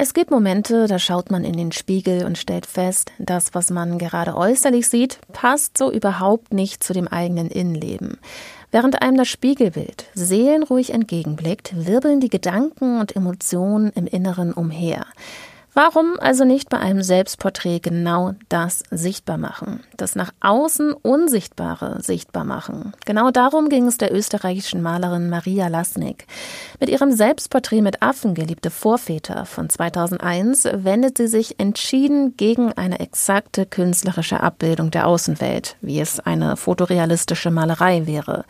Es gibt Momente, da schaut man in den Spiegel und stellt fest, das, was man gerade äußerlich sieht, passt so überhaupt nicht zu dem eigenen Innenleben. Während einem das Spiegelbild seelenruhig entgegenblickt, wirbeln die Gedanken und Emotionen im Inneren umher. Warum also nicht bei einem Selbstporträt genau das sichtbar machen? Das nach außen Unsichtbare sichtbar machen. Genau darum ging es der österreichischen Malerin Maria Lasnik. Mit ihrem Selbstporträt mit Affen, geliebte Vorväter von 2001, wendet sie sich entschieden gegen eine exakte künstlerische Abbildung der Außenwelt, wie es eine fotorealistische Malerei wäre.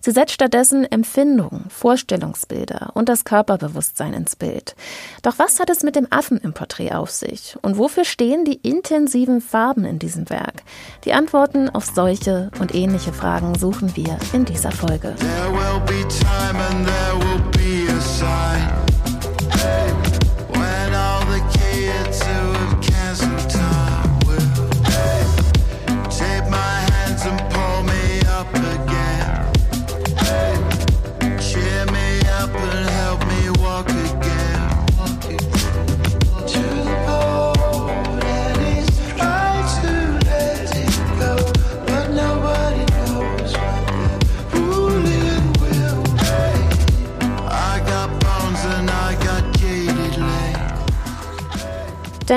Sie setzt stattdessen Empfindungen, Vorstellungsbilder und das Körperbewusstsein ins Bild. Doch was hat es mit dem Affen im Porträt auf sich? Und wofür stehen die intensiven Farben in diesem Werk? Die Antworten auf solche und ähnliche Fragen suchen wir in dieser Folge. There will be time and there will be a sign.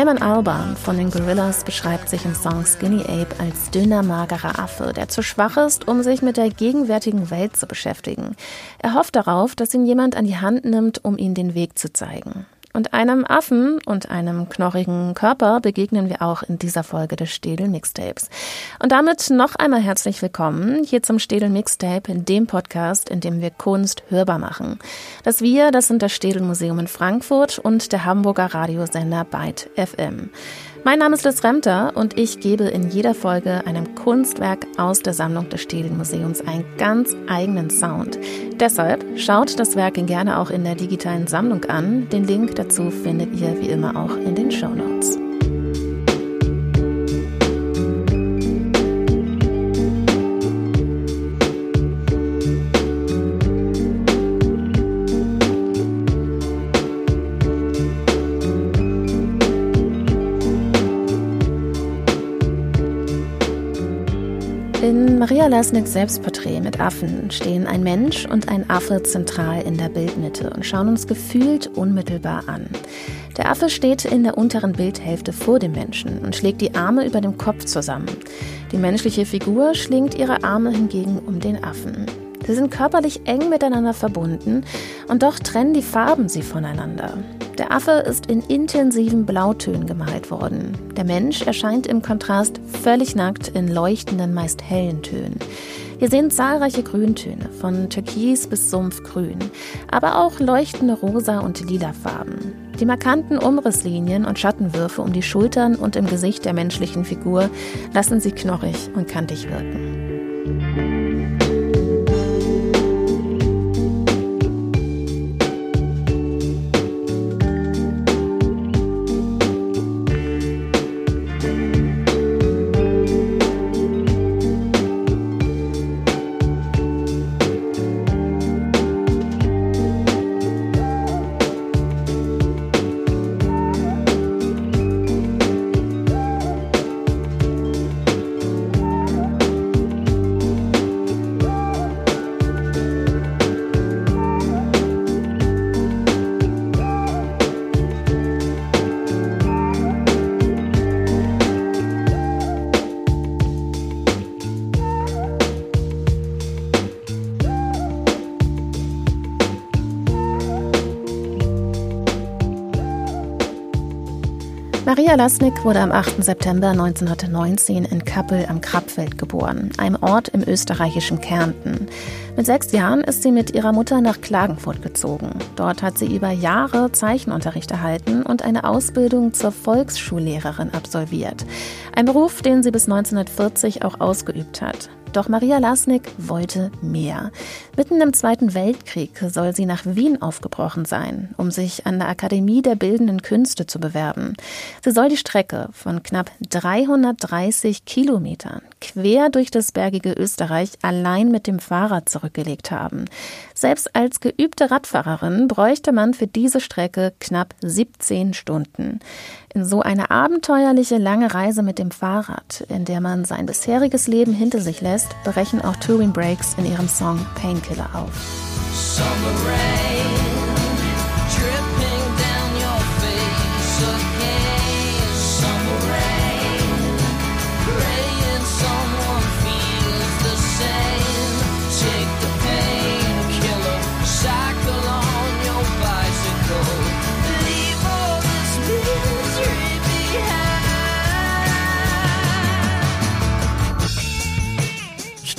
Damon Albarn von den Gorillas beschreibt sich im Song Skinny Ape als dünner, magerer Affe, der zu schwach ist, um sich mit der gegenwärtigen Welt zu beschäftigen. Er hofft darauf, dass ihn jemand an die Hand nimmt, um ihm den Weg zu zeigen. Und einem Affen und einem knorrigen Körper begegnen wir auch in dieser Folge des Städel Mixtapes. Und damit noch einmal herzlich willkommen hier zum Städel Mixtape, in dem Podcast, in dem wir Kunst hörbar machen. Das Wir, das sind das Städel Museum in Frankfurt und der Hamburger Radiosender Byte FM. Mein Name ist Liz Remter und ich gebe in jeder Folge einem Kunstwerk aus der Sammlung des Städel-Museums einen ganz eigenen Sound. Deshalb schaut das Werk gerne auch in der digitalen Sammlung an. Den Link dazu findet ihr wie immer auch in den Show Notes. In Maria Lasniks Selbstporträt mit Affen stehen ein Mensch und ein Affe zentral in der Bildmitte und schauen uns gefühlt unmittelbar an. Der Affe steht in der unteren Bildhälfte vor dem Menschen und schlägt die Arme über dem Kopf zusammen. Die menschliche Figur schlingt ihre Arme hingegen um den Affen. Sie sind körperlich eng miteinander verbunden und doch trennen die Farben sie voneinander. Der Affe ist in intensiven Blautönen gemalt worden. Der Mensch erscheint im Kontrast völlig nackt in leuchtenden, meist hellen Tönen. Wir sehen zahlreiche Grüntöne, von Türkis bis Sumpfgrün, aber auch leuchtende rosa und lila Farben. Die markanten Umrisslinien und Schattenwürfe um die Schultern und im Gesicht der menschlichen Figur lassen sie knorrig und kantig wirken. Maria Lasnik wurde am 8. September 1919 in Kappel am Krappfeld geboren, einem Ort im österreichischen Kärnten. Mit sechs Jahren ist sie mit ihrer Mutter nach Klagenfurt gezogen. Dort hat sie über Jahre Zeichenunterricht erhalten und eine Ausbildung zur Volksschullehrerin absolviert. Ein Beruf, den sie bis 1940 auch ausgeübt hat. Doch Maria Lasnik wollte mehr. Mitten im Zweiten Weltkrieg soll sie nach Wien aufgebrochen sein, um sich an der Akademie der Bildenden Künste zu bewerben. Sie soll die Strecke von knapp 330 Kilometern quer durch das bergige Österreich allein mit dem Fahrrad zurückgelegt haben. Selbst als geübte Radfahrerin bräuchte man für diese Strecke knapp 17 Stunden. In so eine abenteuerliche lange Reise mit dem Fahrrad, in der man sein bisheriges Leben hinter sich lässt, brechen auch Touring Breaks in ihrem Song Painkiller auf.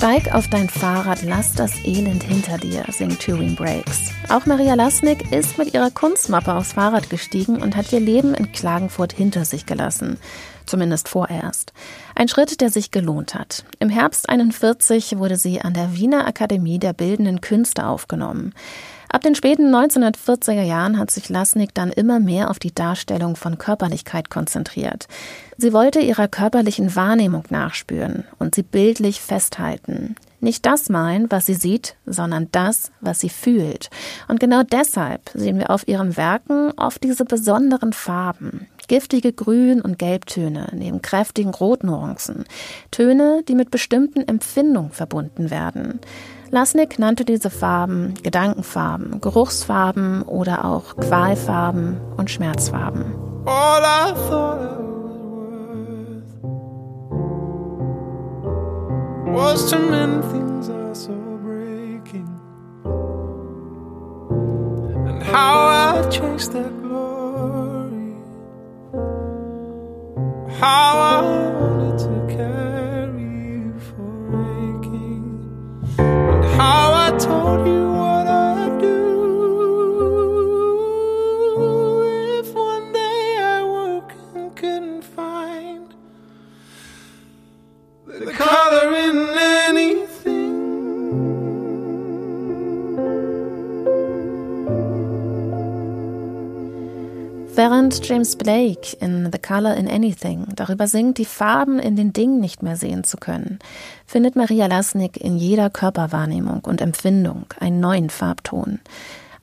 Steig auf dein Fahrrad, lass das Elend hinter dir, singt Turing Breaks. Auch Maria Lasnik ist mit ihrer Kunstmappe aufs Fahrrad gestiegen und hat ihr Leben in Klagenfurt hinter sich gelassen. Zumindest vorerst. Ein Schritt, der sich gelohnt hat. Im Herbst 41 wurde sie an der Wiener Akademie der Bildenden Künste aufgenommen. Ab den späten 1940er Jahren hat sich Lasnik dann immer mehr auf die Darstellung von Körperlichkeit konzentriert. Sie wollte ihrer körperlichen Wahrnehmung nachspüren und sie bildlich festhalten. Nicht das malen, was sie sieht, sondern das, was sie fühlt. Und genau deshalb sehen wir auf ihren Werken oft diese besonderen Farben. Giftige Grün- und Gelbtöne neben kräftigen Rotnuancen. Töne, die mit bestimmten Empfindungen verbunden werden. Lasnik nannte diese Farben Gedankenfarben, Geruchsfarben oder auch Qualfarben und Schmerzfarben. All I thought was worth was to mend things I saw breaking, and how I chased that glory, how James Blake in The Color in Anything darüber singt, die Farben in den Dingen nicht mehr sehen zu können, findet Maria Lasnik in jeder Körperwahrnehmung und Empfindung einen neuen Farbton.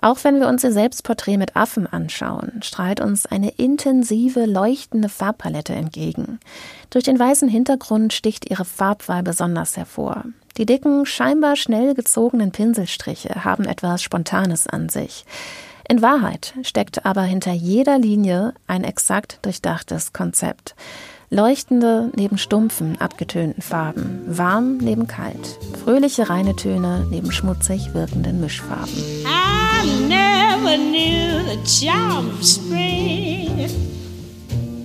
Auch wenn wir uns ihr Selbstporträt mit Affen anschauen, strahlt uns eine intensive, leuchtende Farbpalette entgegen. Durch den weißen Hintergrund sticht ihre Farbwahl besonders hervor. Die dicken, scheinbar schnell gezogenen Pinselstriche haben etwas Spontanes an sich. In Wahrheit steckt aber hinter jeder Linie ein exakt durchdachtes Konzept. Leuchtende neben stumpfen, abgetönten Farben, warm neben kalt, fröhliche reine Töne neben schmutzig wirkenden Mischfarben. I never knew the charm of spring.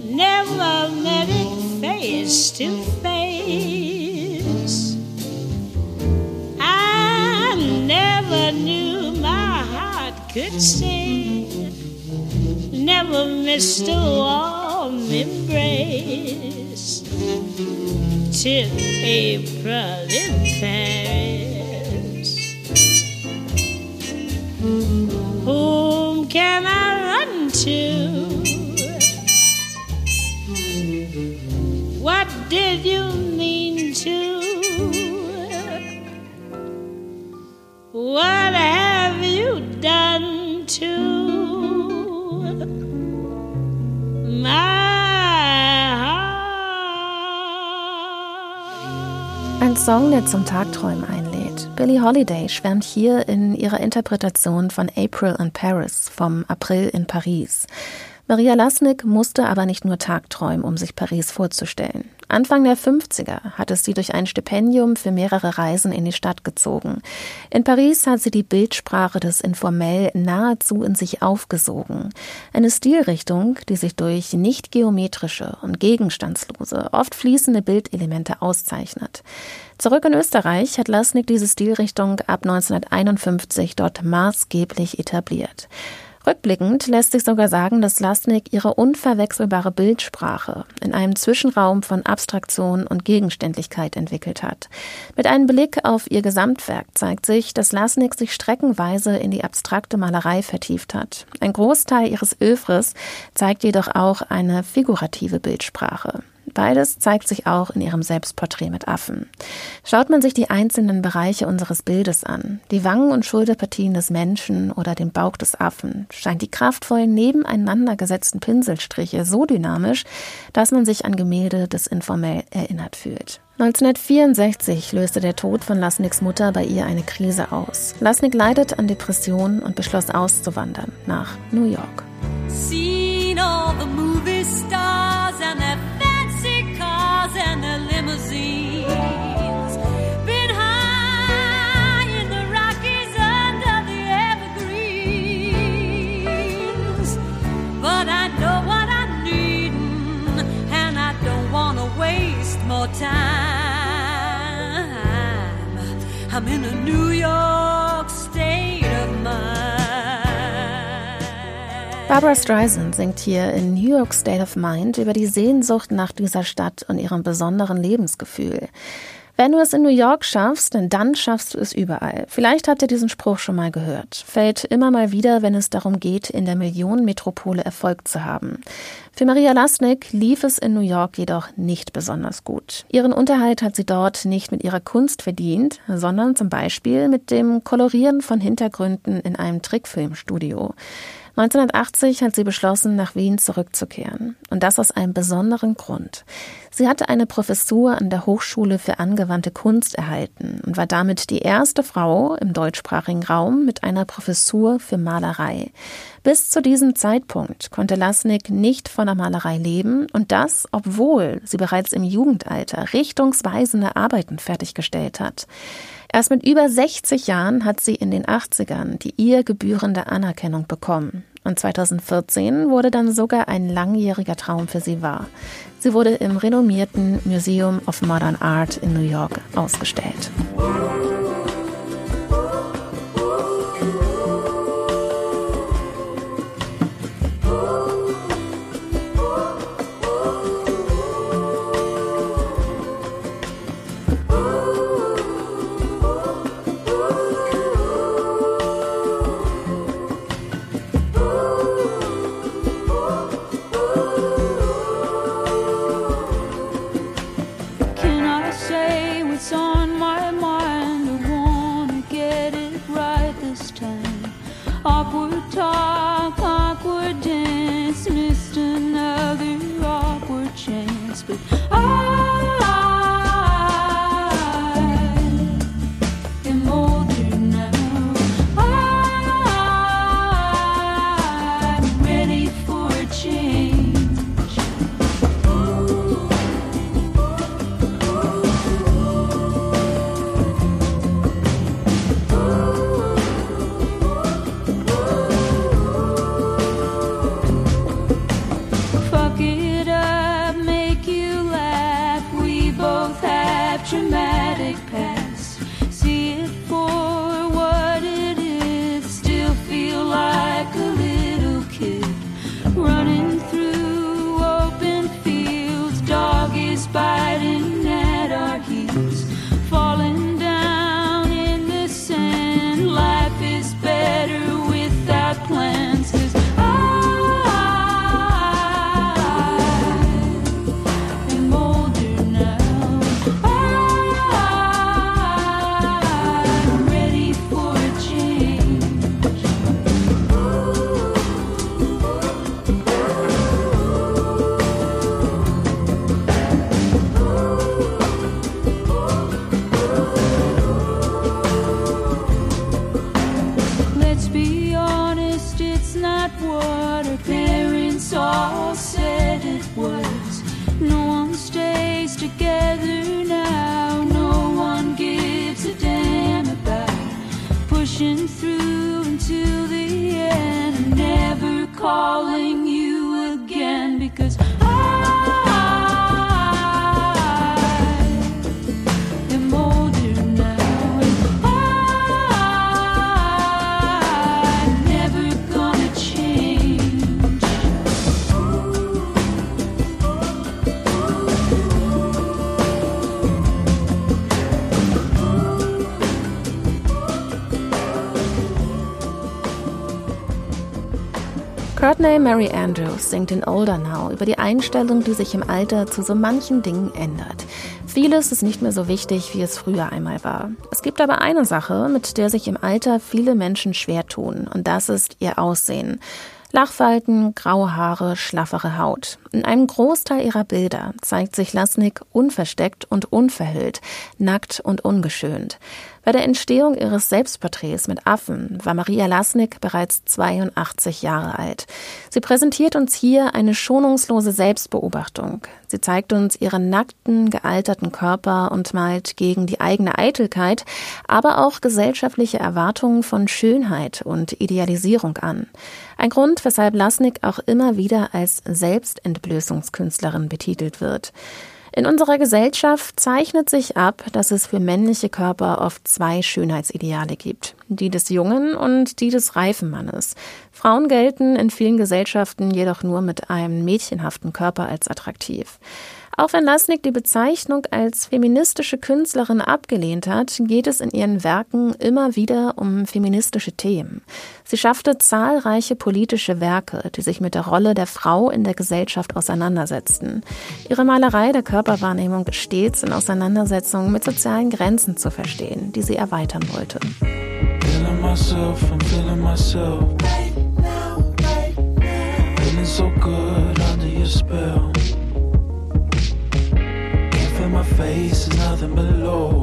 Never met it face to face. I never knew could sing. Never missed a warm embrace till April in Paris. Whom can I run to? What did you mean to? What have you done? Ein Song, der zum Tagträumen einlädt. Billie Holiday schwärmt hier in ihrer Interpretation von April in Paris vom April in Paris. Maria Lasnik musste aber nicht nur tagträumen, um sich Paris vorzustellen. Anfang der 50er hat es sie durch ein Stipendium für mehrere Reisen in die Stadt gezogen. In Paris hat sie die Bildsprache des Informell nahezu in sich aufgesogen. Eine Stilrichtung, die sich durch nicht geometrische und gegenstandslose, oft fließende Bildelemente auszeichnet. Zurück in Österreich hat Lasnik diese Stilrichtung ab 1951 dort maßgeblich etabliert. Rückblickend lässt sich sogar sagen, dass Lasnik ihre unverwechselbare Bildsprache in einem Zwischenraum von Abstraktion und Gegenständlichkeit entwickelt hat. Mit einem Blick auf ihr Gesamtwerk zeigt sich, dass Lasnik sich streckenweise in die abstrakte Malerei vertieft hat. Ein Großteil ihres Övres zeigt jedoch auch eine figurative Bildsprache. Beides zeigt sich auch in ihrem Selbstporträt mit Affen. Schaut man sich die einzelnen Bereiche unseres Bildes an, die Wangen- und Schulterpartien des Menschen oder den Bauch des Affen, scheint die kraftvollen nebeneinander gesetzten Pinselstriche so dynamisch, dass man sich an Gemälde des Informell erinnert fühlt. 1964 löste der Tod von Lasniks Mutter bei ihr eine Krise aus. Lasnik leidet an Depressionen und beschloss auszuwandern nach New York. Seen all the movie stars and and their limousines. Been high in the Rockies under the evergreens. But I know what I'm and I don't want to waste more time. I'm in a New York Barbara Streisand singt hier in New York State of Mind über die Sehnsucht nach dieser Stadt und ihrem besonderen Lebensgefühl. Wenn du es in New York schaffst, dann schaffst du es überall. Vielleicht habt ihr diesen Spruch schon mal gehört. Fällt immer mal wieder, wenn es darum geht, in der Millionenmetropole Erfolg zu haben. Für Maria Lasnik lief es in New York jedoch nicht besonders gut. Ihren Unterhalt hat sie dort nicht mit ihrer Kunst verdient, sondern zum Beispiel mit dem Kolorieren von Hintergründen in einem Trickfilmstudio. 1980 hat sie beschlossen, nach Wien zurückzukehren. Und das aus einem besonderen Grund. Sie hatte eine Professur an der Hochschule für angewandte Kunst erhalten und war damit die erste Frau im deutschsprachigen Raum mit einer Professur für Malerei. Bis zu diesem Zeitpunkt konnte Lasnik nicht von der Malerei leben und das, obwohl sie bereits im Jugendalter richtungsweisende Arbeiten fertiggestellt hat. Erst mit über 60 Jahren hat sie in den 80ern die ihr gebührende Anerkennung bekommen. Und 2014 wurde dann sogar ein langjähriger Traum für sie wahr. Sie wurde im renommierten Museum of Modern Art in New York ausgestellt. Courtney Mary Andrews singt in Older Now über die Einstellung, die sich im Alter zu so manchen Dingen ändert. Vieles ist nicht mehr so wichtig, wie es früher einmal war. Es gibt aber eine Sache, mit der sich im Alter viele Menschen schwer tun, und das ist ihr Aussehen. Lachfalten, graue Haare, schlaffere Haut. In einem Großteil ihrer Bilder zeigt sich Lasnik unversteckt und unverhüllt, nackt und ungeschönt. Bei der Entstehung ihres Selbstporträts mit Affen war Maria Lasnik bereits 82 Jahre alt. Sie präsentiert uns hier eine schonungslose Selbstbeobachtung. Sie zeigt uns ihren nackten, gealterten Körper und malt gegen die eigene Eitelkeit, aber auch gesellschaftliche Erwartungen von Schönheit und Idealisierung an. Ein Grund, weshalb Lasnik auch immer wieder als Selbstentblößungskünstlerin betitelt wird. In unserer Gesellschaft zeichnet sich ab, dass es für männliche Körper oft zwei Schönheitsideale gibt. Die des jungen und die des reifen Mannes. Frauen gelten in vielen Gesellschaften jedoch nur mit einem mädchenhaften Körper als attraktiv. Auch wenn Lasnik die Bezeichnung als feministische Künstlerin abgelehnt hat, geht es in ihren Werken immer wieder um feministische Themen. Sie schaffte zahlreiche politische Werke, die sich mit der Rolle der Frau in der Gesellschaft auseinandersetzten. Ihre Malerei der Körperwahrnehmung stets in Auseinandersetzung mit sozialen Grenzen zu verstehen, die sie erweitern wollte. So good under your spell. Face nothing below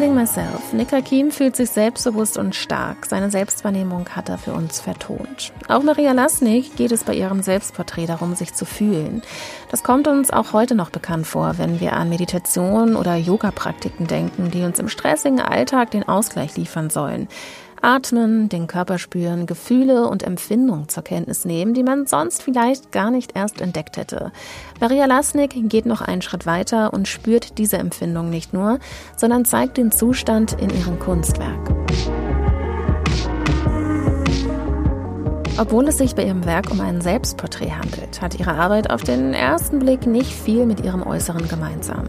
Myself. Nick Hakim fühlt sich selbstbewusst und stark. Seine Selbstwahrnehmung hat er für uns vertont. Auch Maria Lasnik geht es bei ihrem Selbstporträt darum, sich zu fühlen. Das kommt uns auch heute noch bekannt vor, wenn wir an Meditation oder Yoga-Praktiken denken, die uns im stressigen Alltag den Ausgleich liefern sollen. Atmen, den Körper spüren, Gefühle und Empfindungen zur Kenntnis nehmen, die man sonst vielleicht gar nicht erst entdeckt hätte. Maria Lasnik geht noch einen Schritt weiter und spürt diese Empfindung nicht nur, sondern zeigt den Zustand in ihrem Kunstwerk. Obwohl es sich bei ihrem Werk um ein Selbstporträt handelt, hat ihre Arbeit auf den ersten Blick nicht viel mit ihrem Äußeren gemeinsam.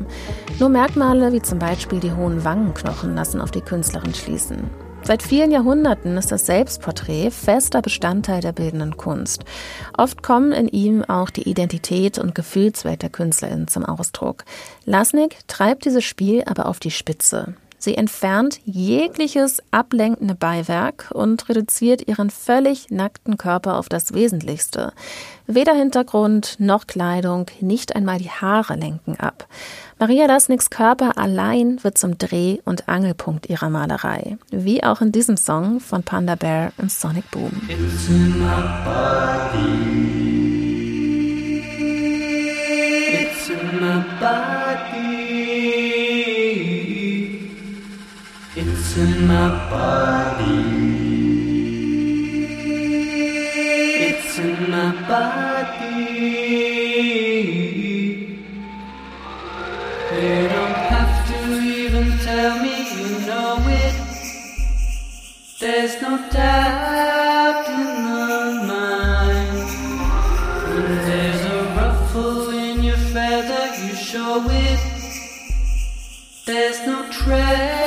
Nur Merkmale wie zum Beispiel die hohen Wangenknochen lassen auf die Künstlerin schließen. Seit vielen Jahrhunderten ist das Selbstporträt fester Bestandteil der bildenden Kunst. Oft kommen in ihm auch die Identität und Gefühlswelt der Künstlerin zum Ausdruck. Lasnik treibt dieses Spiel aber auf die Spitze. Sie entfernt jegliches ablenkende Beiwerk und reduziert ihren völlig nackten Körper auf das Wesentlichste. Weder Hintergrund noch Kleidung, nicht einmal die Haare lenken ab. Maria Lasniks Körper allein wird zum Dreh- und Angelpunkt ihrer Malerei, wie auch in diesem Song von Panda Bear und Sonic Boom. It's in my body. It's in my body. In my body. It's in my body. You don't have to even tell me you know it. There's no doubt in my mind. When there's a ruffle in your feather, you show it. There's no treasure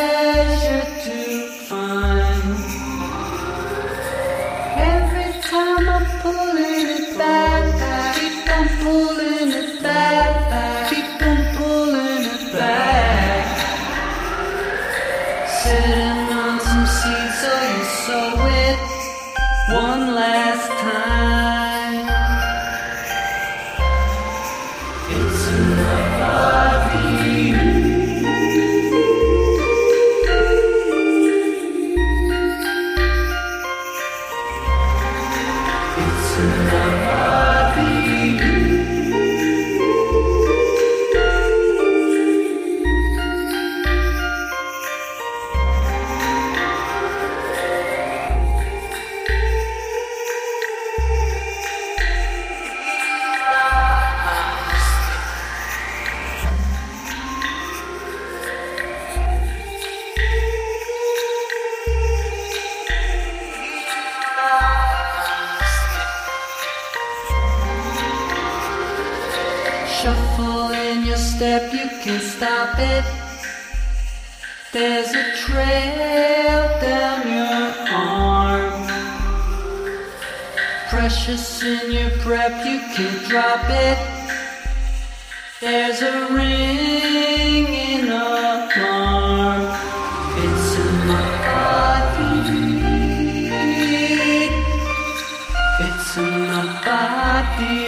Shuffle in your step, you can stop it. There's a trail down your arm. Precious in your prep, you can drop it. There's a ring in alarm. It's in my body. It's in my body.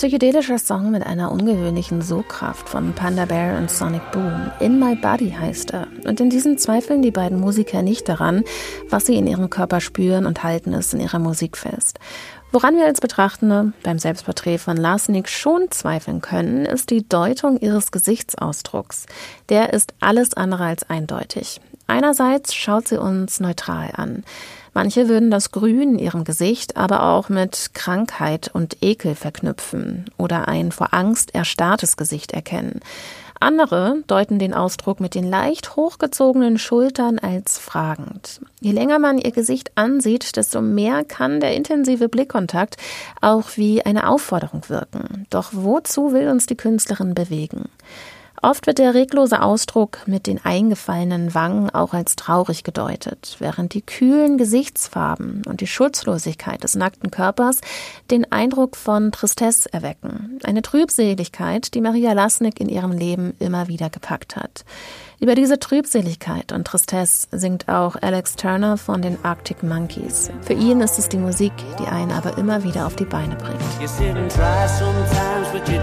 psychedelischer Song mit einer ungewöhnlichen Sogkraft von Panda Bear und Sonic Boom. In My Body heißt er. Und in diesem zweifeln die beiden Musiker nicht daran, was sie in ihrem Körper spüren und halten es in ihrer Musik fest. Woran wir als Betrachtende beim Selbstporträt von Larsenik schon zweifeln können, ist die Deutung ihres Gesichtsausdrucks. Der ist alles andere als eindeutig. Einerseits schaut sie uns neutral an. Manche würden das Grün in ihrem Gesicht aber auch mit Krankheit und Ekel verknüpfen oder ein vor Angst erstarrtes Gesicht erkennen. Andere deuten den Ausdruck mit den leicht hochgezogenen Schultern als fragend. Je länger man ihr Gesicht ansieht, desto mehr kann der intensive Blickkontakt auch wie eine Aufforderung wirken. Doch wozu will uns die Künstlerin bewegen? Oft wird der reglose Ausdruck mit den eingefallenen Wangen auch als traurig gedeutet, während die kühlen Gesichtsfarben und die Schutzlosigkeit des nackten Körpers den Eindruck von Tristesse erwecken. Eine Trübseligkeit, die Maria Lasnik in ihrem Leben immer wieder gepackt hat. Über diese Trübseligkeit und Tristesse singt auch Alex Turner von den Arctic Monkeys. Für ihn ist es die Musik, die einen aber immer wieder auf die Beine bringt. Somebody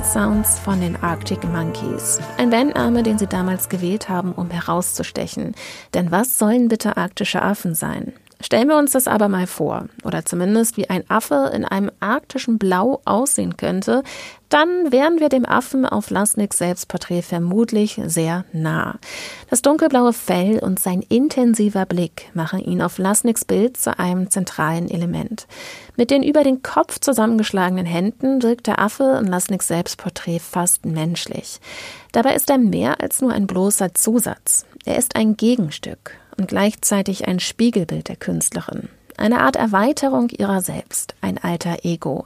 Mad Sounds von den Arctic Monkeys. Ein Bandname, den sie damals gewählt haben, um herauszustechen. Denn was sollen bitte arktische Affen sein? Stellen wir uns das aber mal vor, oder zumindest wie ein Affe in einem arktischen Blau aussehen könnte, dann wären wir dem Affen auf Lasniks Selbstporträt vermutlich sehr nah. Das dunkelblaue Fell und sein intensiver Blick machen ihn auf Lasniks Bild zu einem zentralen Element. Mit den über den Kopf zusammengeschlagenen Händen wirkt der Affe in Lasniks Selbstporträt fast menschlich. Dabei ist er mehr als nur ein bloßer Zusatz. Er ist ein Gegenstück, und gleichzeitig ein Spiegelbild der Künstlerin. Eine Art Erweiterung ihrer selbst, ein alter Ego.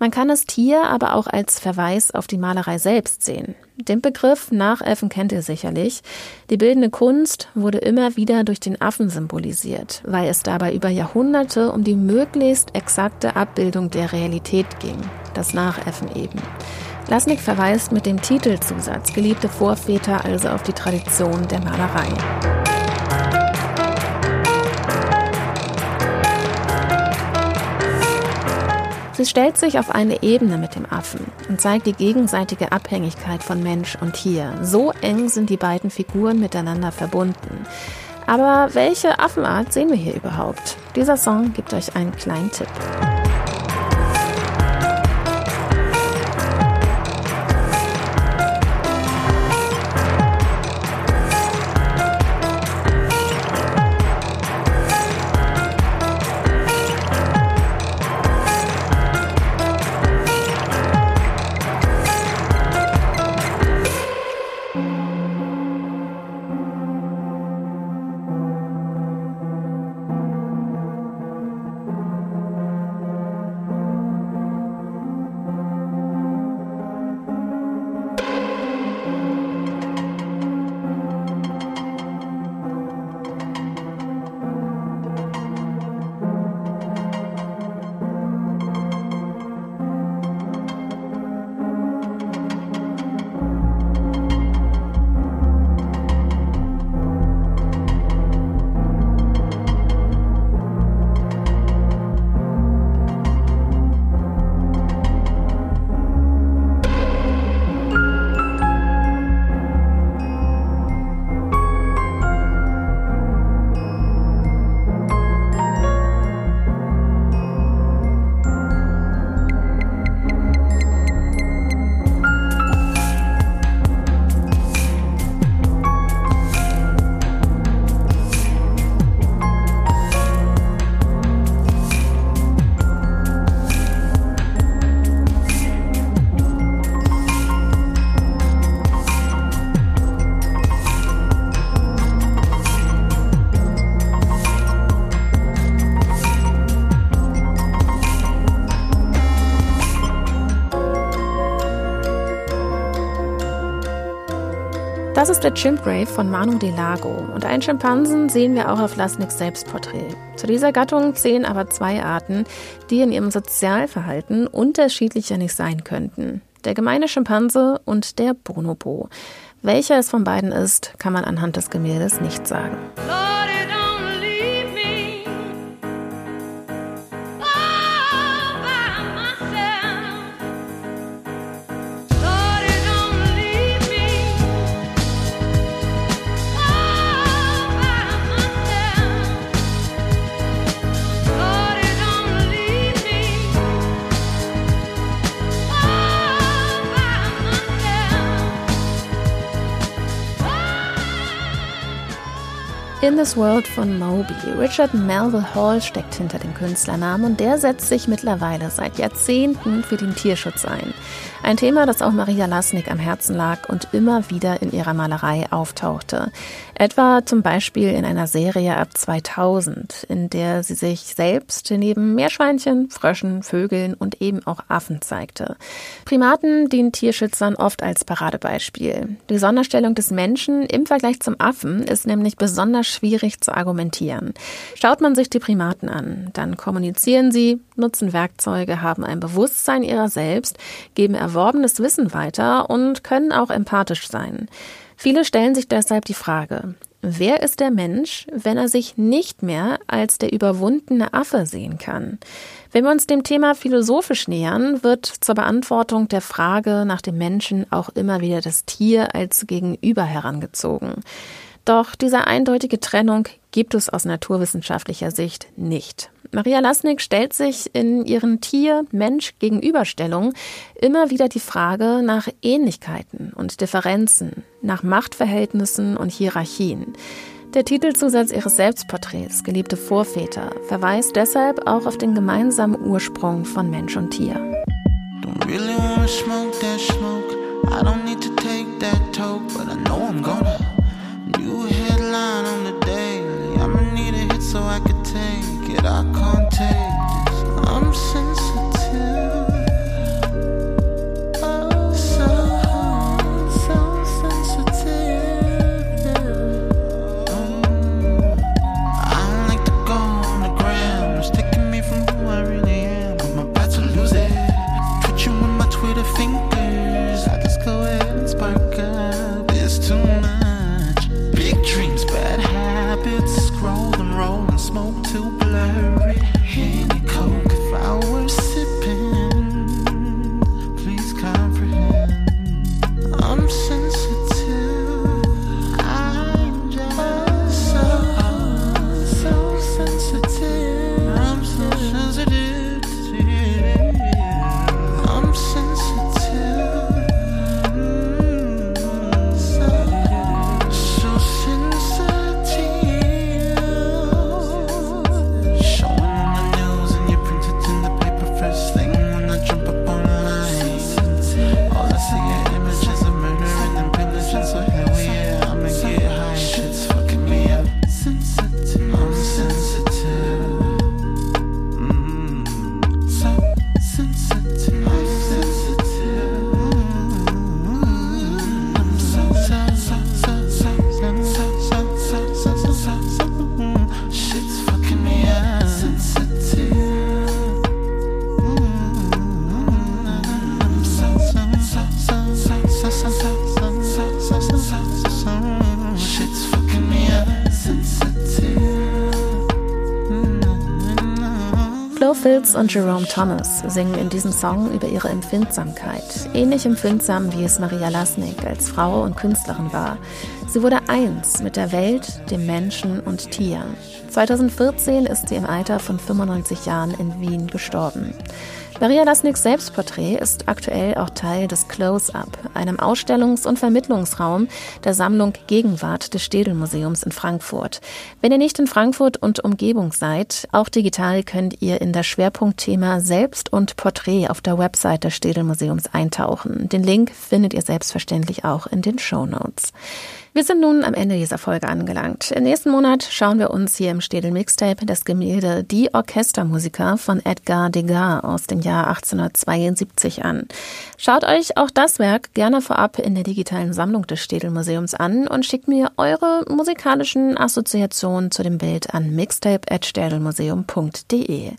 Man kann es hier aber auch als Verweis auf die Malerei selbst sehen. Den Begriff Nachäffen kennt ihr sicherlich. Die bildende Kunst wurde immer wieder durch den Affen symbolisiert, weil es dabei über Jahrhunderte um die möglichst exakte Abbildung der Realität ging. Das Nachäffen eben. Lasnik verweist mit dem Titelzusatz Geliebte Vorväter also auf die Tradition der Malerei. Sie stellt sich auf eine Ebene mit dem Affen und zeigt die gegenseitige Abhängigkeit von Mensch und Tier. So eng sind die beiden Figuren miteinander verbunden. Aber welche Affenart sehen wir hier überhaupt? Dieser Song gibt euch einen kleinen Tipp. Das ist der Chimp von Manu Delago und einen Schimpansen sehen wir auch auf Lasniks Selbstporträt. Zu dieser Gattung zählen aber zwei Arten, die in ihrem Sozialverhalten unterschiedlicher nicht sein könnten. Der gemeine Schimpanse und der Bonobo. Welcher es von beiden ist, kann man anhand des Gemäldes nicht sagen. In This World von Moby. Richard Melville Hall steckt hinter dem Künstlernamen und der setzt sich mittlerweile seit Jahrzehnten für den Tierschutz ein. Ein Thema, das auch Maria Lasnik am Herzen lag und immer wieder in ihrer Malerei auftauchte. Etwa zum Beispiel in einer Serie ab 2000, in der sie sich selbst neben Meerschweinchen, Fröschen, Vögeln und eben auch Affen zeigte. Primaten dienen Tierschützern oft als Paradebeispiel. Die Sonderstellung des Menschen im Vergleich zum Affen ist nämlich besonders schwierig zu argumentieren. Schaut man sich die Primaten an, dann kommunizieren sie, nutzen Werkzeuge, haben ein Bewusstsein ihrer selbst, geben erworbenes Wissen weiter und können auch empathisch sein. Viele stellen sich deshalb die Frage, wer ist der Mensch, wenn er sich nicht mehr als der überwundene Affe sehen kann? Wenn wir uns dem Thema philosophisch nähern, wird zur Beantwortung der Frage nach dem Menschen auch immer wieder das Tier als Gegenüber herangezogen. Doch diese eindeutige Trennung gibt es aus naturwissenschaftlicher Sicht nicht. Maria Lasnik stellt sich in ihren Tier-Mensch-Gegenüberstellungen immer wieder die Frage nach Ähnlichkeiten und Differenzen, nach Machtverhältnissen und Hierarchien. Der Titelzusatz ihres Selbstporträts, Geliebte Vorväter, verweist deshalb auch auf den gemeinsamen Ursprung von Mensch und Tier. Don't really. New headline on the daily. I'ma need a hit so I can take it. I can't take this. I'm sensitive. Und Jerome Thomas singen in diesem Song über ihre Empfindsamkeit. Ähnlich empfindsam, wie es Maria Lasnik als Frau und Künstlerin war. Sie wurde eins mit der Welt, dem Menschen und Tieren. 2014 ist sie im Alter von 95 Jahren in Wien gestorben. Maria Lasniks Selbstporträt ist aktuell auch Teil des Close-Up, einem Ausstellungs- und Vermittlungsraum der Sammlung Gegenwart des Städel-Museums in Frankfurt. Wenn ihr nicht in Frankfurt und Umgebung seid, auch digital könnt ihr in das Schwerpunktthema Selbst und Porträt auf der Website des Städel-Museums eintauchen. Den Link findet ihr selbstverständlich auch in den Show Notes. Wir sind nun am Ende dieser Folge angelangt. Im nächsten Monat schauen wir uns hier im Städel Mixtape das Gemälde Die Orchestermusiker von Edgar Degas aus dem Jahr 1872 an. Schaut euch auch das Werk gerne vorab in der digitalen Sammlung des Städel Museums an und schickt mir eure musikalischen Assoziationen zu dem Bild an mixtape.städelmuseum.de.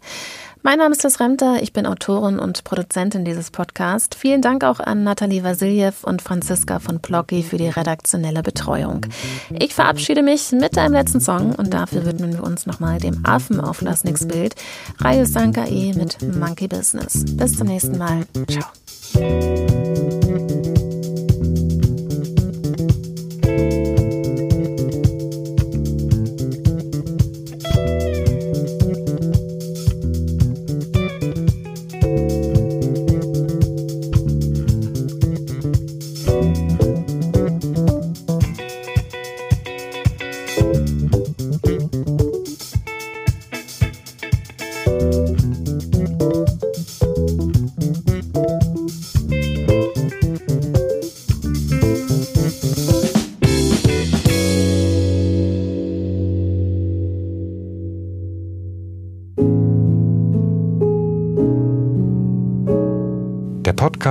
Mein Name ist Liz Remter, ich bin Autorin und Produzentin dieses Podcasts. Vielen Dank auch an Nathalie Vasiljev und Franziska von Plocki für die redaktionelle Betreuung. Ich verabschiede mich mit einem letzten Song und dafür widmen wir uns nochmal dem Affen auf Lasniks Bild, Rayo E mit Monkey Business. Bis zum nächsten Mal. Ciao.